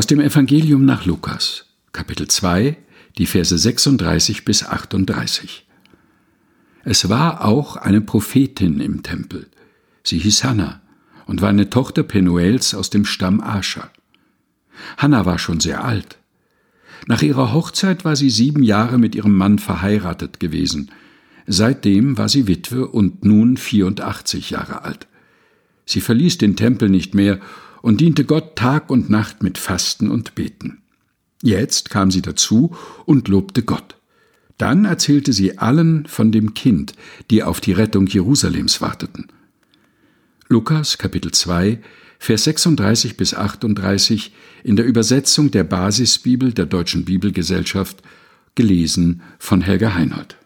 Aus dem Evangelium nach Lukas, Kapitel 2, die Verse 36 bis 38. Es war auch eine Prophetin im Tempel. Sie hieß Hannah und war eine Tochter Penuels aus dem Stamm Ascher. Hannah war schon sehr alt. Nach ihrer Hochzeit war sie sieben Jahre mit ihrem Mann verheiratet gewesen. Seitdem war sie Witwe und nun 84 Jahre alt. Sie verließ den Tempel nicht mehr und diente Gott Tag und Nacht mit Fasten und Beten. Jetzt kam sie dazu und lobte Gott. Dann erzählte sie allen von dem Kind, die auf die Rettung Jerusalems warteten. Lukas Kapitel 2 Vers 36 bis 38 in der Übersetzung der Basisbibel der Deutschen Bibelgesellschaft, gelesen von Helga Heinold.